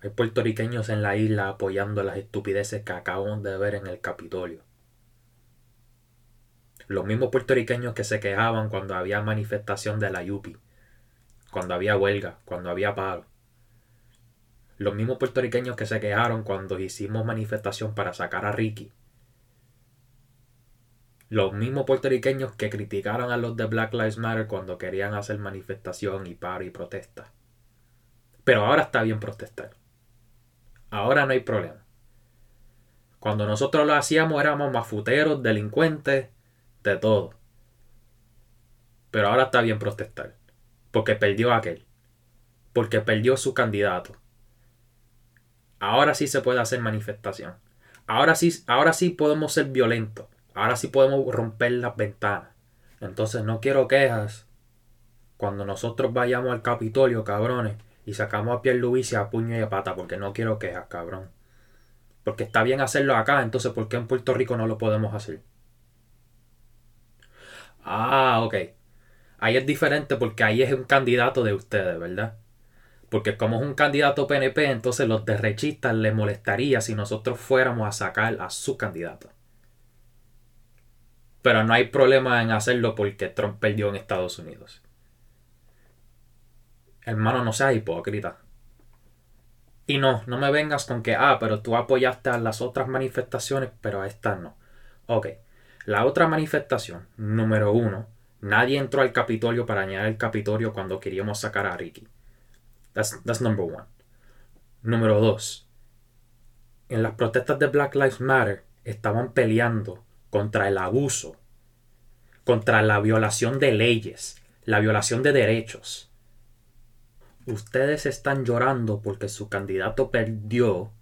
Hay puertorriqueños en la isla apoyando las estupideces que acabamos de ver en el Capitolio. Los mismos puertorriqueños que se quejaban cuando había manifestación de la Yupi, cuando había huelga, cuando había paro. Los mismos puertorriqueños que se quejaron cuando hicimos manifestación para sacar a Ricky. Los mismos puertorriqueños que criticaron a los de Black Lives Matter cuando querían hacer manifestación y paro y protesta. Pero ahora está bien protestar. Ahora no hay problema. Cuando nosotros lo hacíamos éramos mafuteros, delincuentes, de todo. Pero ahora está bien protestar. Porque perdió aquel. Porque perdió su candidato. Ahora sí se puede hacer manifestación. Ahora sí, ahora sí podemos ser violentos. Ahora sí podemos romper las ventanas. Entonces no quiero quejas. Cuando nosotros vayamos al Capitolio, cabrones, y sacamos a y a puño y a pata, porque no quiero quejas, cabrón. Porque está bien hacerlo acá, entonces ¿por qué en Puerto Rico no lo podemos hacer? Ah, ok. Ahí es diferente porque ahí es un candidato de ustedes, ¿verdad? Porque como es un candidato PNP, entonces los derechistas les molestaría si nosotros fuéramos a sacar a su candidato. Pero no hay problema en hacerlo porque Trump perdió en Estados Unidos. Hermano, no seas hipócrita. Y no, no me vengas con que, ah, pero tú apoyaste a las otras manifestaciones, pero a estas no. Ok, la otra manifestación, número uno, nadie entró al Capitolio para añadir el Capitolio cuando queríamos sacar a Ricky. That's, that's number one. Número dos, en las protestas de Black Lives Matter estaban peleando contra el abuso, contra la violación de leyes, la violación de derechos. Ustedes están llorando porque su candidato perdió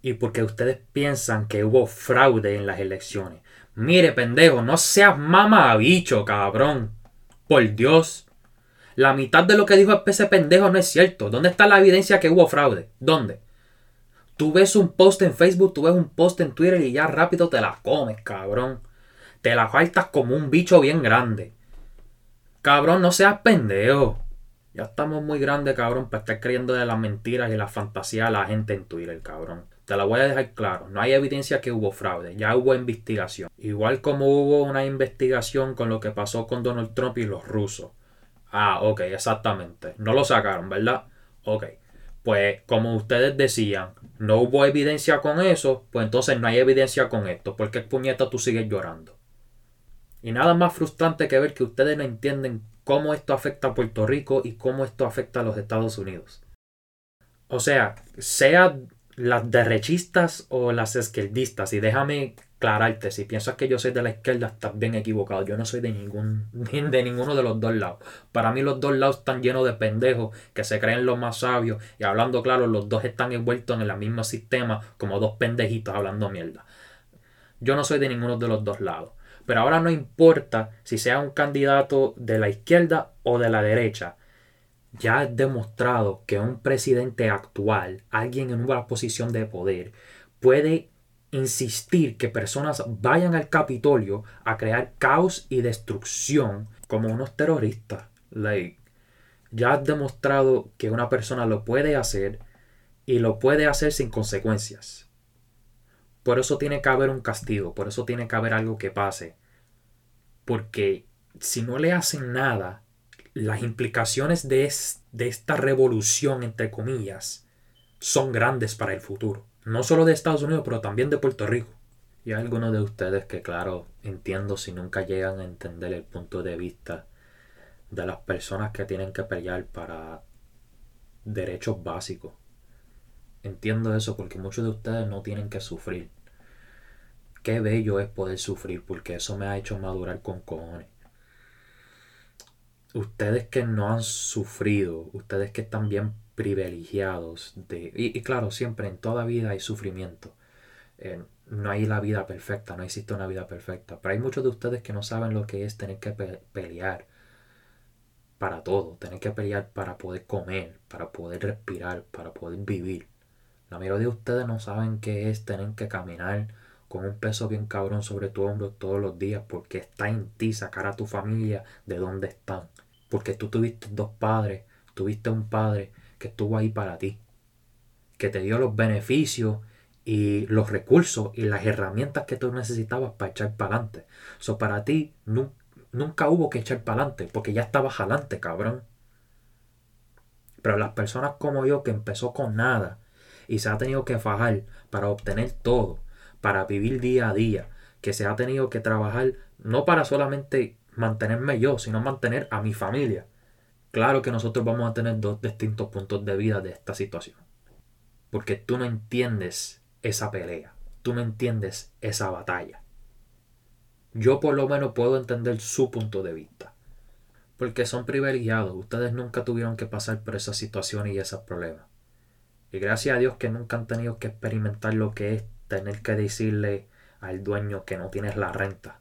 y porque ustedes piensan que hubo fraude en las elecciones. Mire, pendejo, no seas mamabicho, cabrón. Por Dios. La mitad de lo que dijo ese pendejo no es cierto. ¿Dónde está la evidencia que hubo fraude? ¿Dónde? Tú ves un post en Facebook, tú ves un post en Twitter y ya rápido te la comes, cabrón. Te la faltas como un bicho bien grande. Cabrón, no seas pendejo. Ya estamos muy grandes, cabrón, para estar creyendo de las mentiras y las fantasías a la gente en Twitter, cabrón. Te la voy a dejar claro. No hay evidencia que hubo fraude. Ya hubo investigación. Igual como hubo una investigación con lo que pasó con Donald Trump y los rusos. Ah, ok, exactamente. No lo sacaron, ¿verdad? Ok. Pues como ustedes decían, no hubo evidencia con eso, pues entonces no hay evidencia con esto. ¿Por qué puñeta tú sigues llorando? Y nada más frustrante que ver que ustedes no entienden cómo esto afecta a Puerto Rico y cómo esto afecta a los Estados Unidos. O sea, sea las derechistas o las izquierdistas. Y déjame aclararte, si piensas que yo soy de la izquierda, estás bien equivocado. Yo no soy de ningún de ninguno de los dos lados. Para mí los dos lados están llenos de pendejos que se creen los más sabios. Y hablando claro, los dos están envueltos en el mismo sistema como dos pendejitos hablando mierda. Yo no soy de ninguno de los dos lados. Pero ahora no importa si sea un candidato de la izquierda o de la derecha ya es demostrado que un presidente actual, alguien en una posición de poder, puede insistir que personas vayan al Capitolio a crear caos y destrucción como unos terroristas. Like, ya has demostrado que una persona lo puede hacer y lo puede hacer sin consecuencias. Por eso tiene que haber un castigo, por eso tiene que haber algo que pase. Porque si no le hacen nada, las implicaciones de, de esta revolución, entre comillas, son grandes para el futuro. No solo de Estados Unidos, pero también de Puerto Rico. Y hay algunos de ustedes que, claro, entiendo si nunca llegan a entender el punto de vista de las personas que tienen que pelear para derechos básicos. Entiendo eso porque muchos de ustedes no tienen que sufrir. Qué bello es poder sufrir porque eso me ha hecho madurar con cojones ustedes que no han sufrido, ustedes que están bien privilegiados de... Y, claro, siempre en toda vida hay sufrimiento. Eh, no hay la vida perfecta, no existe una vida perfecta. Pero hay muchos de ustedes que no saben lo que es tener que pelear para todo, tener que pelear para poder comer, para poder respirar, para poder vivir. La mayoría de ustedes no saben qué es tener que caminar con un peso bien cabrón sobre tu hombro todos los días porque está en ti sacar a tu familia de donde están. Porque tú tuviste dos padres, tuviste un padre que estuvo ahí para ti, que te dio los beneficios y los recursos y las herramientas que tú necesitabas para echar para adelante. Para ti nunca hubo que echar para adelante porque ya estabas adelante, cabrón. Pero las personas como yo que empezó con nada y se ha tenido que fajar para obtener todo, para vivir día a día, que se ha tenido que trabajar no para solamente mantenerme yo, sino mantener a mi familia. Claro que nosotros vamos a tener dos distintos puntos de vida de esta situación. Porque tú no entiendes esa pelea, tú no entiendes esa batalla. Yo por lo menos puedo entender su punto de vista. Porque son privilegiados, ustedes nunca tuvieron que pasar por esas situaciones y esos problemas. Y gracias a Dios que nunca han tenido que experimentar lo que es tener que decirle al dueño que no tienes la renta.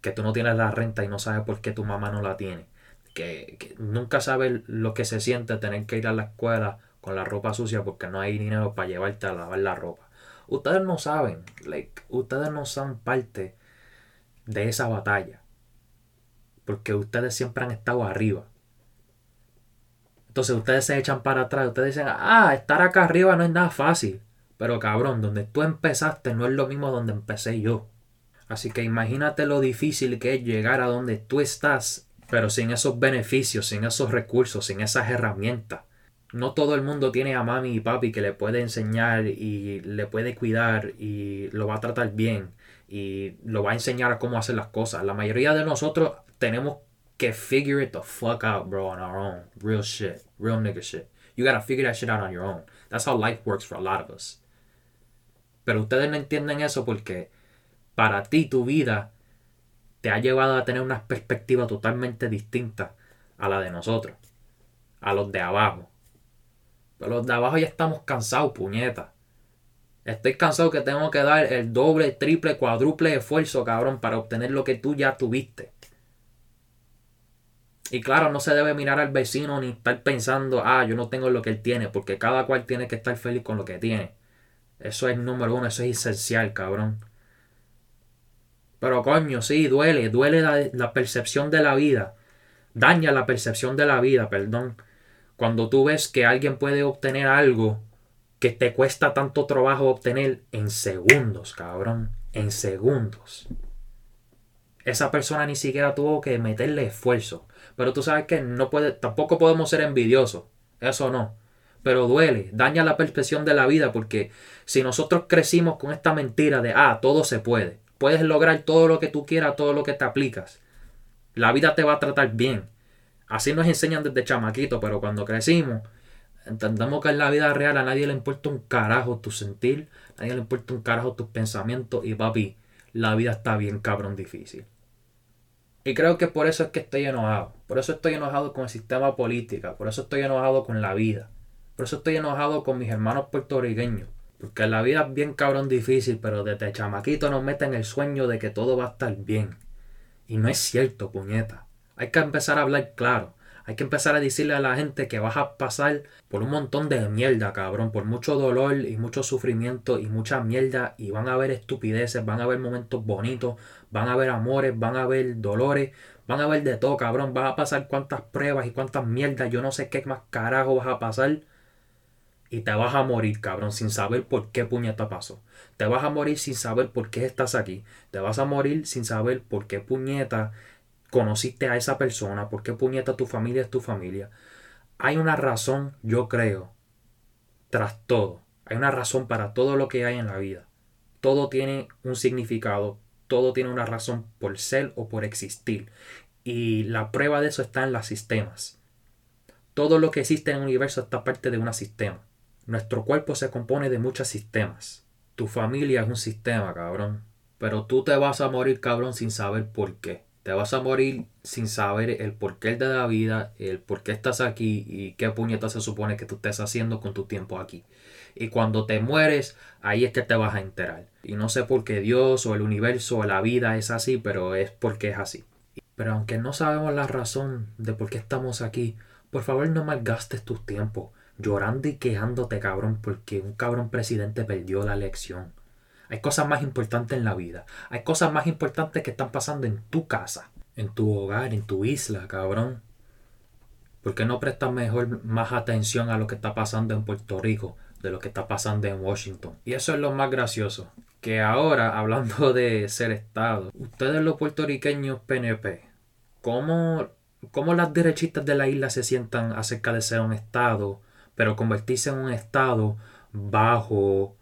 Que tú no tienes la renta y no sabes por qué tu mamá no la tiene. Que, nunca sabes lo que se siente tener que ir a la escuela con la ropa sucia porque no hay dinero para llevarte a lavar la ropa. Ustedes no saben, like, ustedes no son parte de esa batalla. Porque ustedes siempre han estado arriba. Entonces ustedes se echan para atrás, ustedes dicen, ah, estar acá arriba no es nada fácil. Pero cabrón, donde tú empezaste no es lo mismo donde empecé yo. Así que imagínate lo difícil que es llegar a donde tú estás, pero sin esos beneficios, sin esos recursos, sin esas herramientas. No todo el mundo tiene a mami y papi que le puede enseñar y le puede cuidar y lo va a tratar bien y lo va a enseñar a cómo hacer las cosas. La mayoría de nosotros tenemos figure it the fuck out, bro, on our own. Real shit. Real nigga shit. You gotta figure that shit out on your own. That's how life works for a lot of us. Pero ustedes no entienden eso porque para ti tu vida te ha llevado a tener una perspectiva totalmente distinta a la de nosotros, a los de abajo. Pero los de abajo ya estamos cansados, puñeta. Estoy cansado que tengo que dar el doble, triple, cuádruple esfuerzo, cabrón, para obtener lo que tú ya tuviste. Y claro, no se debe mirar al vecino ni estar pensando, ah, yo no tengo lo que él tiene, porque cada cual tiene que estar feliz con lo que tiene. Eso es número uno, eso es esencial, cabrón. Pero coño, sí, duele, duele la, la percepción de la vida. Daña la percepción de la vida, perdón. Cuando tú ves que alguien puede obtener algo que te cuesta tanto trabajo obtener en segundos, cabrón. En segundos. Esa persona ni siquiera tuvo que meterle esfuerzo. Pero tú sabes que no puede, tampoco podemos ser envidiosos. Eso no. Pero duele, daña la percepción de la vida porque si nosotros crecimos con esta mentira de, ah, todo se puede, puedes lograr todo lo que tú quieras, todo lo que te aplicas, la vida te va a tratar bien. Así nos enseñan desde chamaquito, pero cuando crecimos, entendemos que en la vida real a nadie le importa un carajo tu sentir, a nadie le importa un carajo tus pensamientos y papi, la vida está bien cabrón difícil. Y creo que por eso es que estoy enojado. Por eso estoy enojado con el sistema político. Por eso estoy enojado con la vida. Por eso estoy enojado con mis hermanos puertorriqueños. Porque la vida es bien cabrón difícil, pero desde chamaquito nos meten el sueño de que todo va a estar bien. Y no es cierto, puñeta. Hay que empezar a hablar claro. Hay que empezar a decirle a la gente que vas a pasar por un montón de mierda, cabrón, por mucho dolor y mucho sufrimiento y mucha mierda y van a haber estupideces, van a haber momentos bonitos, van a haber amores, van a haber dolores, van a haber de todo, cabrón, vas a pasar cuántas pruebas y cuántas mierdas, yo no sé qué más carajo vas a pasar y te vas a morir, cabrón, sin saber por qué puñeta pasó. Te vas a morir sin saber por qué estás aquí. Te vas a morir sin saber por qué puñeta conociste a esa persona, por qué puñeta tu familia es tu familia. Hay una razón, yo creo, tras todo. Hay una razón para todo lo que hay en la vida. Todo tiene un significado, todo tiene una razón por ser o por existir. Y la prueba de eso está en los sistemas. Todo lo que existe en el universo está parte de un sistema. Nuestro cuerpo se compone de muchos sistemas. Tu familia es un sistema, cabrón. Pero tú te vas a morir, cabrón, sin saber por qué. Te vas a morir sin saber el porqué de la vida, el por qué estás aquí y qué puñeta se supone que tú estés haciendo con tu tiempo aquí. Y cuando te mueres, ahí es que te vas a enterar. Y no sé por qué Dios o el universo o la vida es así, pero es porque es así. Pero aunque no sabemos la razón de por qué estamos aquí, por favor no malgastes tu tiempo llorando y quejándote, cabrón, porque un cabrón presidente perdió la elección. Hay cosas más importantes en la vida. Hay cosas más importantes que están pasando en tu casa, en tu hogar, en tu isla, cabrón. ¿Por qué no prestas mejor más atención a lo que está pasando en Puerto Rico de lo que está pasando en Washington? Y eso es lo más gracioso. Que ahora, hablando de ser Estado, ustedes los puertorriqueños PNP, ¿cómo, cómo las derechistas de la isla se sientan acerca de ser un Estado, pero convertirse en un Estado bajo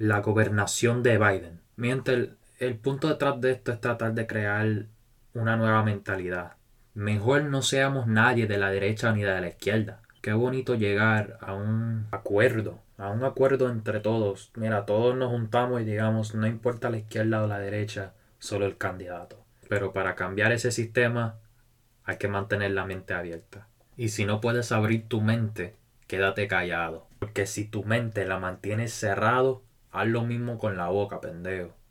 la gobernación de Biden? Mientras el, punto detrás de esto es tratar de crear una nueva mentalidad Mejor no seamos nadie de la derecha ni de la izquierda. Qué bonito llegar a un acuerdo, a un acuerdo entre todos. Mira, todos nos juntamos y digamos, no importa la izquierda o la derecha, solo el candidato. Pero para cambiar ese sistema hay que mantener la mente abierta. Y si no puedes abrir tu mente, quédate callado. Porque si tu mente la mantienes cerrado, haz lo mismo con la boca, pendejo.